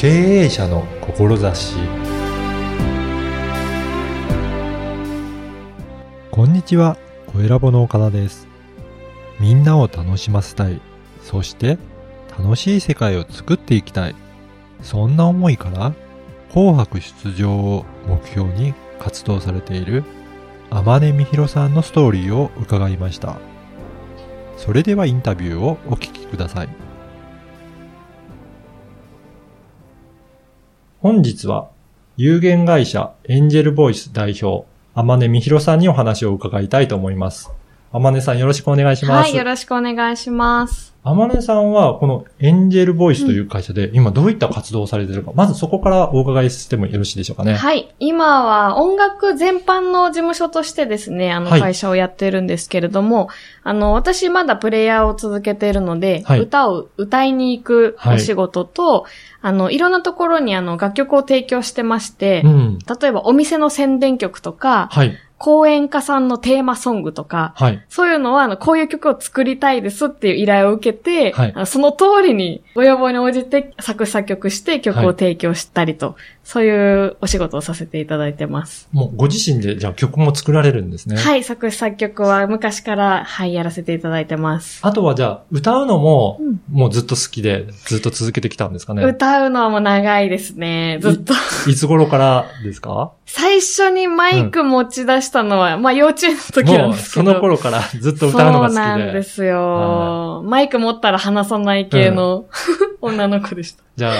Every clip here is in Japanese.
経営者の志こんにちは、小ラボの岡田です。みんなを楽しませたい。そして、楽しい世界を作っていきたい。そんな思いから、紅白出場を目標に活動されている天音美弘さんのストーリーを伺いました。それではインタビューをお聞きください。本日は有限会社エンジェルボイス代表、天音美弘さんにお話を伺いたいと思います。天音さんよろしくお願いします。はい、よろしくお願いします。天音さんはこのエンジェルボイスという会社で今どういった活動をされているか、まずそこからお伺いしてもよろしいでしょうかね。はい。今は音楽全般の事務所としてですね、あのはい会社をやってるんですけれども、あの、私まだプレイヤーを続けているので、はい歌を歌いに行くお仕事と、あの、いろんなところにあの楽曲を提供してまして、うん。例えばお店の宣伝曲とか、はい。講演家さんのテーマソングとか、はい。そういうのは、あの、こういう曲を作りたいですっていう依頼を受けて、はいその通りにご要望に応じて作詞作曲して曲を提供したりと、そういうお仕事をさせていただいてます。もうご自身でじゃあ曲も作られるんですね。はい、作詞作曲は昔から、はい、やらせていただいてます。あとはじゃあ歌うのもうんもうずっと好きでずっと続けてきたんですかね。歌うのはもう長いですね。ずっと。いつ頃からですか？最初にマイク持ち出したのは、まあ幼稚園の時なんですけど。その頃からずっと歌うのが好きで。そうなんですよ。マイク持ったら話さない系の、女の子でした。じゃあ、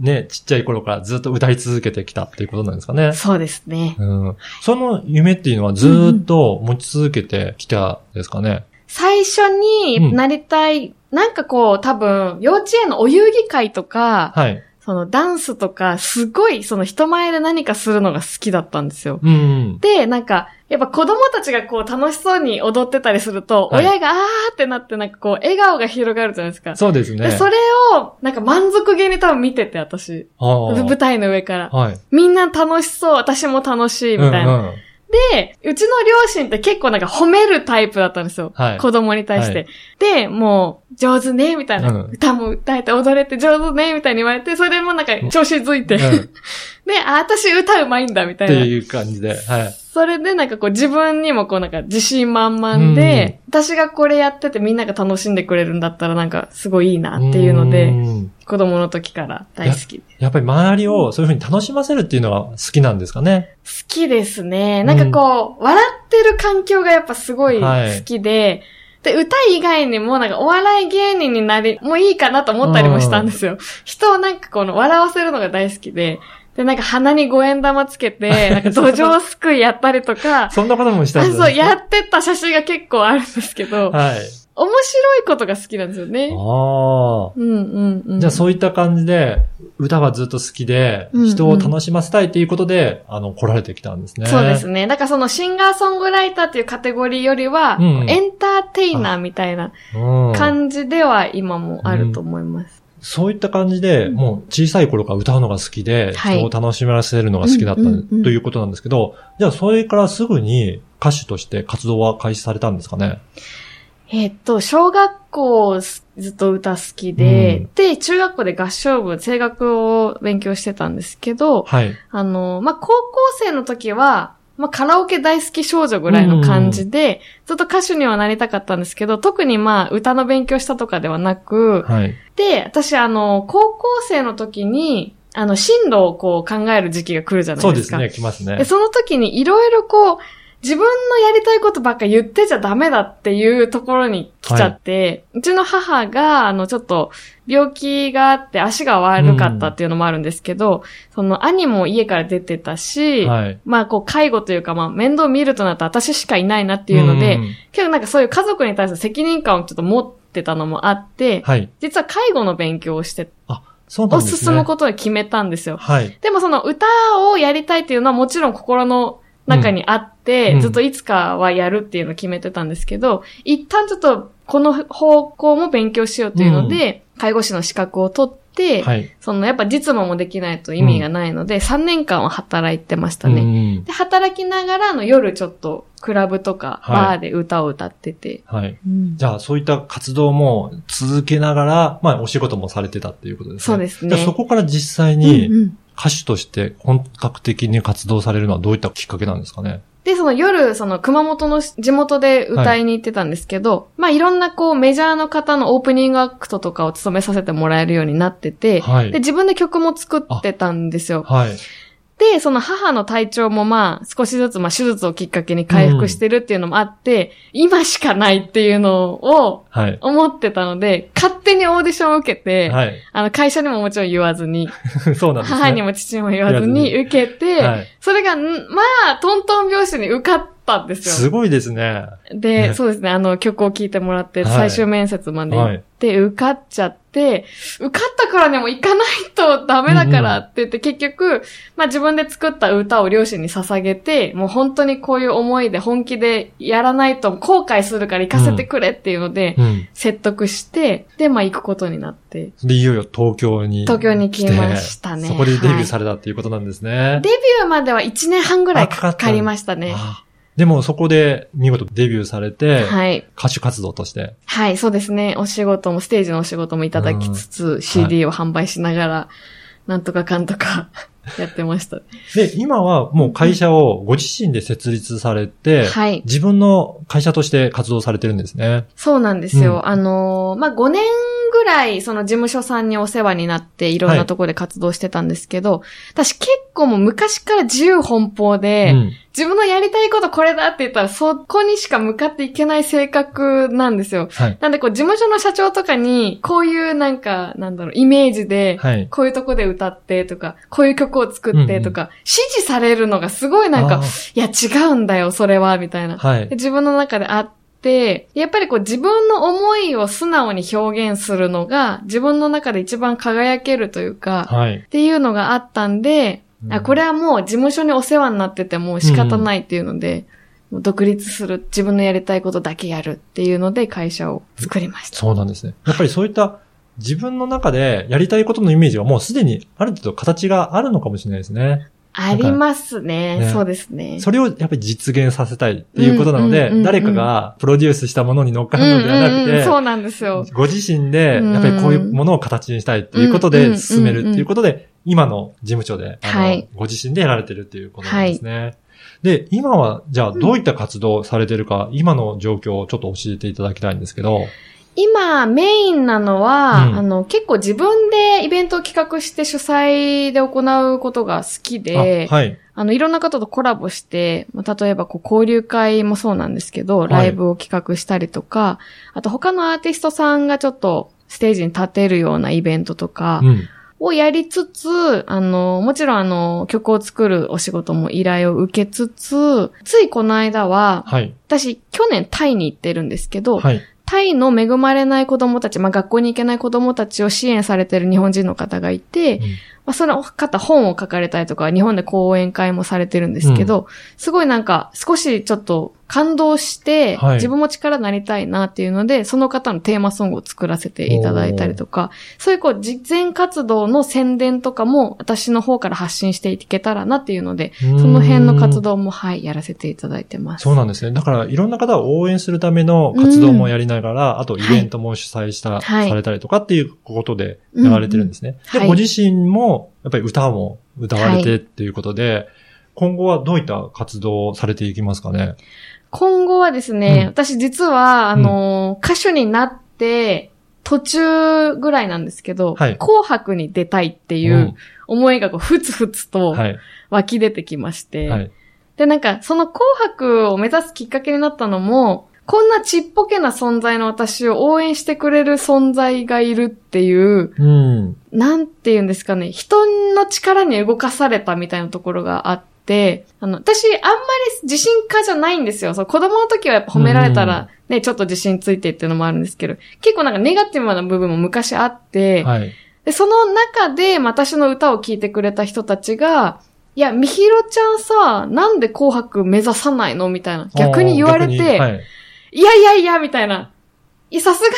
ね、ちっちゃい頃からずっと歌い続けてきたっていうことなんですかね。そうですね。うん。その夢っていうのはずーっと持ち続けてきたですかね？最初になりたい、なんかこう多分幼稚園のお遊戯会とか、はい。そのダンスとか、すごいその人前で何かするのが好きだったんですよ。うん。で、なんか、やっぱ子供たちがこう楽しそうに踊ってたりすると、はい親があーってなってなんかこう笑顔が広がるじゃないですか。そうですね。でそれを、なんか満足げに多分見てて、私。舞台の上から。はい。みんな楽しそう、私も楽しい、みたいな。うんうんで、うちの両親って結構なんか褒めるタイプだったんですよ。はい子供に対して。はいで、もう、上手ね、みたいな、うん歌も歌えて踊れて上手ね、みたいに言われて、それでもうなんか調子づいて。うんで、あ、私歌うまいんだ、みたいな。っていう感じで。はい。それでなんかこう自分にもこうなんか自信満々で、私がこれやっててみんなが楽しんでくれるんだったらなんかすごいいいなっていうので、ん子供の時から大好き。好やっぱり周りをそういうふうに楽しませるっていうのは好きなんですかね？きですね。なんかこう、笑ってる環境がやっぱすごいはい好きで、で、歌以外にもなんかお笑い芸人になり、もういいかなと思ったりもしたんですよ。人をなんかこの笑わせるのが大好きで、で、なんか鼻に五円玉つけて、なんか土壌すくいやったりとか、そんなこともしたあんですそう、やってた写真が結構あるんですけど、はい。面白いことが好きなんですよね。あうんうんうあ。ん。じゃあそういった感じで、歌はずっと好きでうんう、ん人を楽しませたいっていうことで、あの、来られてきたんですね。そうですね。だからそのシンガーソングライターっていうカテゴリーよりは、うんエンターテイナーみたいなうん。感じでは今もあると思います。そういった感じで、うんもう小さい頃から歌うのが好きで、はい人を楽しませるのが好きだったうんうんうんということなんですけど、じゃあそれからすぐに歌手として活動は開始されたんですかね？えっと、小学校ずっと歌好きで、うんで、中学校で合唱部、声楽を勉強してたんですけど、はい。あの、まあ、高校生の時は、まあ、カラオケ大好き少女ぐらいの感じで、ずっと歌手にはなりたかったんですけど、特にまあ、歌の勉強したとかではなく、はい。で、私あの、高校生の時に、あの、進路をこう考える時期が来るじゃないでか。そうですすね、来ますねで、。その時にいろいろこう、自分のやりたいことばっか言ってちゃダメだっていうところに来ちゃって、うちの母が、あの、ちょっと、病気があって足が悪かったっていうのもあるんですけど、その兄も家から出てたし、はい。まあ、こう、介護というか、まあ、面倒見るとなったら私しかいないなっていうので、ん結構なんかそういう家族に対する責任感をちょっと持ってたのもあって、はい。実は介護の勉強をして、そうなんをですね。進むことに決めたんですよ。はい。でもその歌をやりたいっていうのはもちろん心の中にあって、うんずっといつかはやるっていうのを決めてたんですけど、一旦ちょっとこの方向も勉強しようというので、介護士の資格を取っって、はい。そのやっぱ実務もできないと意味がないので、3年間は働いてましたね。ね。で、働きながら、あの、夜ちょっと、クラブとか、はいバーで歌を歌ってて。はい。じゃあ、そういった活動も続けながら、まあ、お仕事もされてたっていうことですね。そうですねじゃあ、そこから実際うんにうん歌手として本格的に活動されるのはどういったきっかけなんですかね？で、その夜、その熊本の地元で歌いに行ってたんですけど、まあいろんなこうメジャーの方のオープニングアクトとかを務めさせてもらえるようになってて、はいで、自分で曲も作ってたんですよ。はい。で、その母の体調もまあ少しずつまあ手術をきっかけに回復してるっていうのもあって、今しかないっていうのをはい。思ってたので、勝手にオーディションを受けて、はい。あの会社にももちろん言わずに、そうなんですね。母にも父にも言わずに受けて、はい。それがん、まあ、トントン拍子に受かったんですよ。すごいですね。で、ねそうですね、あの、曲を聴いてもらって、はい最終面接まで行って、受かっちゃって、受かったからにも行かないとダメだからって言って、結局、まあ自分で作った歌を両親に捧げて、もう本当にこういう思いで本気でやらないと後悔するから行かせてくれっていうので、うん。説得して、で、まあ行くことになって、で、いよいよ東京に。東京に来ましたねそこでデビューされたっていうことなんですね。デビューまでは1年半ぐらいかかりましたね。あでもそこで見事デビューされて、はい。歌手活動として。はい、そうですね。お仕事も、ステージのお仕事もいただきつつ、CD を販売しながら、なんとかかんとか やってました。で、今はもう会社をご自身で設立されて、はい。自分の会社として活動されてるんですね。そうなんですよ。うんあのーまあ、5年ぐらい、その事務所さんにお世話になって、いろんなところで活動してたんですけど、私結構もう昔から自由奔放で、うん。自分のやりたいことこれだって言ったら、そこにしか向かっていけない性格なんですよ。はい。なんでこう、事務所の社長とかに、こういうなんか、なんだろう、イメージで、はい。こういうとこで歌ってとか、こういう曲を作ってとか、指示されるのがすごいなんか、あいや違うんだよ、それは、みたいな。自分の中であって、やっぱりこう自分の思いを素直に表現するのが、自分の中で一番輝けるというか、はい。っていうのがあったんで、うんあこれはもう事務所にお世話になってても仕方ないっていうので、もう独立する、自分のやりたいことだけやるっていうので会社を作りました。そうなんですね。やっぱりそういった自分の中でやりたいことのイメージはもうすでにある程度形があるのかもしれないですね。ありますね。ねそうですね。それをやっぱり実現させたいっていうことなので、うんうんうんうん誰かがプロデュースしたものに乗っかるのではなくうんうんうんそうて、なんですよ。ご自身でやっぱりこういうものを形にしたいっていうことで進めるっていうことで、今の事務所で、はいご自身でやられてるっていうことなんですね。で、今は、じゃあどういった活動をされてるか、今の状況をちょっと教えていただきたいんですけど、今、メインなのは、うんあの、結構自分でイベントを企画して主催で行うことが好きで、あはい。あの、いろんな方とコラボして、まあ例えばこう交流会もそうなんですけど、いライブを企画したりとか、あと他のアーティストさんがちょっとステージに立てるようなイベントとかうん。をやりつつ、あの、もちろんあの、曲を作るお仕事も依頼を受けつつ、ついこの間は、はい。私去年タイに行ってるんですけど、はい。タイの恵まれない子供たち、まあ学校に行けない子供たちを支援されてる日本人の方がいて、まあその方本を書かれたりとか、日本で講演会もされてるんですけど、すごいなんか少しちょっと感動して、はい。自分も力になりたいなっていうので、その方のテーマソングを作らせていただいたりとか、そういうこう実践活動の宣伝とかも私の方から発信していけたらなっていうので、その辺の活動もはい、やらせていただいてます。そうなんですね。だから、いろんな方を応援するための活動もやりながら、あとイベントも主催した、はい。されたりとかっていうことでやられてるんですね。で、うん。はい。ご自身も、やっぱり歌も歌われてっていうことで、今後はどういった活動をされていきますかね？今後はですね、うん私実は、あの、歌手になって、途中ぐらいなんですけど、はい紅白に出たいっていうんう思いがこう、ふつふつとはい。湧き出てきまして、はい。で、なんか、その紅白を目指すきっかけになったのも、こんなちっぽけな存在の私を応援してくれる存在がいるっていう、うん。なんて言うんですかね、人の力に動かされたみたいなところがあって、あの、私、あんまり自信家じゃないんですよ。そう、子供の時はやっぱ褒められたら、ね、ちょっと自信ついてっていうのもあるんですけど、結構なんかネガティブな部分も昔あって、はい。で、その中で私の歌を聴いてくれた人たちが、いや、みひろちゃんさ、なんで紅白目指さないのみたいな。逆に言われて、い。いやいやいや、みたいな。さすがに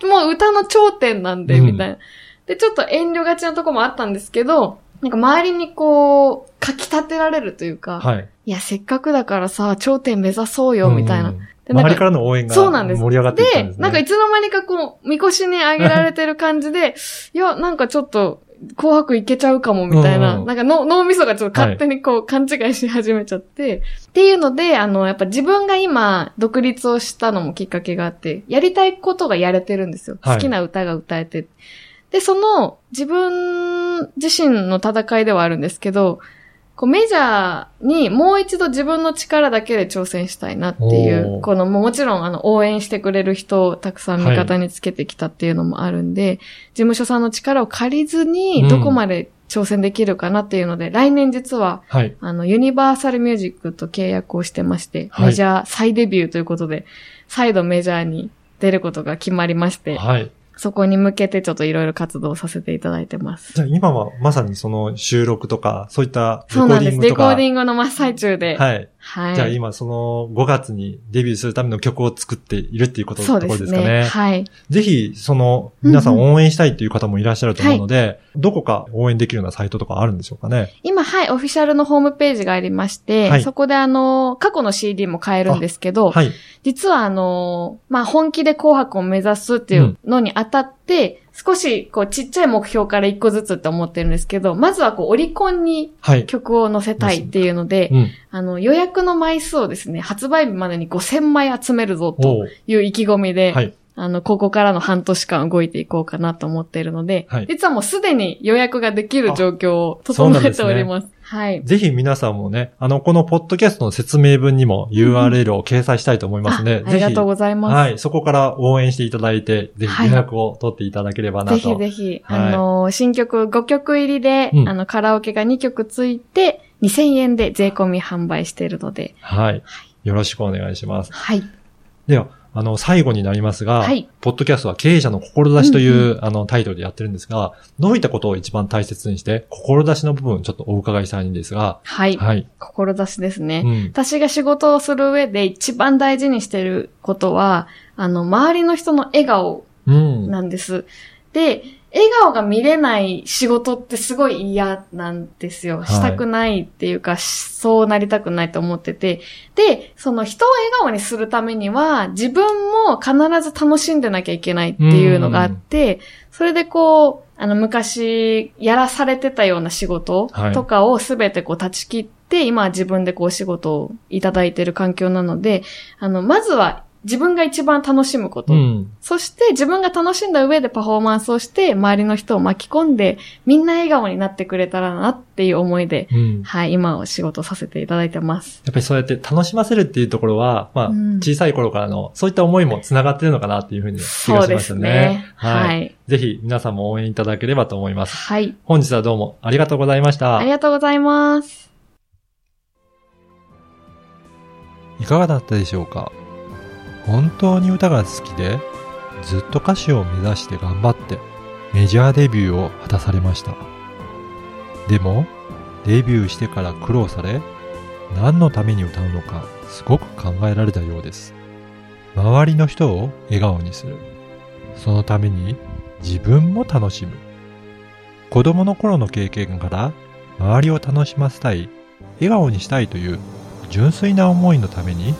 それ、もう歌の頂点なんで、うんみたいな。で、ちょっと遠慮がちなとこもあったんですけど、なんか周りにこう、かき立てられるというか、はい。いや、せっかくだからさ、頂点目指そうよ、みたいな。うんでなんか周りからの応援が盛り上がっていったんですね。なんかいつの間にかこう、みこしに上げられてる感じで、いや、なんかちょっと、紅白いけちゃうかも、みたいな、うんなんかの脳みそがちょっと勝手にこう、勘違いし始めちゃって、っていうので、あの、やっぱ自分が今、独立をしたのもきっかけがあって、やりたいことがやれてるんですよ。はい。好きな歌が歌えて。で、その、自分自身の戦いではあるんですけど、こうメジャーにもう一度自分の力だけで挑戦したいなっていう、このもちろんあの応援してくれる人をたくさん味方につけてきたっていうのもあるんで、事務所さんの力を借りずうんにどこまで挑戦できるかなっていうので、来年実ははい。あのユニバーサルミュージックと契約をしてまして、はいメジャー再デビューということで、再度メジャーに出ることが決まりまして、はい。そこに向けてちょっといろいろ活動させていただいてます。じゃあ今はまさにその収録とか、そういったレコーそうなんです。ディングとか。レコーディングの真っ最中で。はい。はい。じゃあ今その5月にデビューするための曲を作っているっていうことですすかね。はい。ぜひ、その、皆さん応援したいっていう方もいらっしゃると思うので、どこか応援できるようなサイトとかあるんでしょうかね。今、はい、オフィシャルのホームページがありまして、はいそこであの、過去の CD も買えるんですけど、はい。実はあの、まあ、本気で紅白を目指すっていうのにあたって、少し、こう、ちっちゃい目標から一個ずつって思ってるんですけど、まずはこう、オリコンにはい。曲を載せたいっていうので、うん。あの、予約の枚数をですね、発売日までに5000枚集めるぞという意気込みで、はい。あの、ここからの半年間動いていこうかなと思っているので、はい実はもうすでに予約ができる状況を整えております。はい。ぜひ皆さんもね、あの、このポッドキャストの説明文にも URL を掲載したいと思いますので、あありがとうございます。はい。そこから応援していただいて、ぜひはい連絡を取っていただければなと。ぜひぜひ、はいあの、新曲5曲入りで、うんあの、カラオケが2曲ついて、2000円で税込み販売しているので、はい。よろしくお願いします。はい。では、あの、最後になりますが、はいポッドキャストは経営者の志という、あの、タイトルでやってるんですが、どういったことを一番大切にして、志の部分ちょっとお伺いしたいんですが、はい。はい。志ですね。うん。私が仕事をする上で一番大事にしていることは、あの、周りの人の笑顔うん。なんです。で、笑顔が見れない仕事ってすごい嫌なんですよ。はいしたくないっていうか、しそうなりたくないと思ってて。で、その人を笑顔にするためには、自分も必ず楽しんでなきゃいけないっていうのがあって、それでこう、あの、昔、やらされてたような仕事はいとかをすべてこう断ち切って、今は自分でこう仕事をいただいている環境なので、あの、まずは自分が一番楽しむこと。うん。そして自分が楽しんだ上でパフォーマンスをして、周りの人を巻き込んで、みんな笑顔になってくれたらなっていう思いで、うん。はい、今お仕事させていただいてます。やっぱりそうやって楽しませるっていうところは、まあ、うん小さい頃からの、そういった思いも繋がってるのかなっていうふうに気がそうでしますね。すね。はい。はい。ぜひ皆さんも応援いただければと思います。はい。本日はどうもありがとうございました。ありがとうございます。いかがだったでしょうか？本当に歌が好きで、ずっと歌手を目指して頑張って、メジャーデビューを果たされました。でも、デビューしてから苦労され、何のために歌うのかすごく考えられたようです。周りの人を笑顔にする。そのために自分も楽しむ。子供の頃の経験から周りを楽しませたい、笑顔にしたいという純粋な思いのために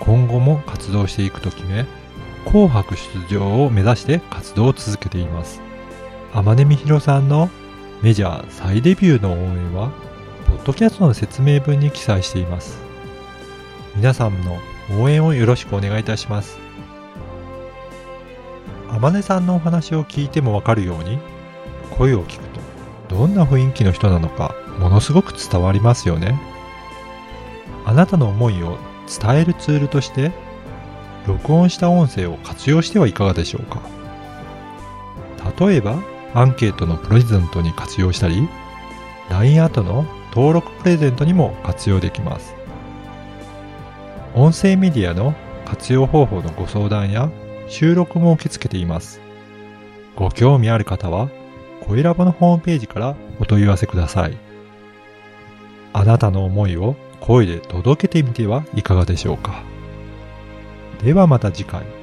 今後も活動していくと決め紅白出場を目指して活動を続けています。天音美弘さんのメジャー再デビューの応援はポッドキャストの説明文に記載しています。皆さんの応援をよろしくお願いいたします。天音さんのお話を聞いてもわかるように声を聞くとどんな雰囲気の人なのかものすごく伝わりますよね。あなたの思いを伝えるツールとして、録音した音声を活用してはいかがでしょうか。例えば、アンケートのプレゼントに活用したり、LINE アートの登録プレゼントにも活用できます。音声メディアの活用方法のご相談や収録も受け付けています。ご興味ある方は、声ラボのホームページからお問い合わせください。あなたの思いを声で届けてみてはいかがでしょうか。ではまた次回。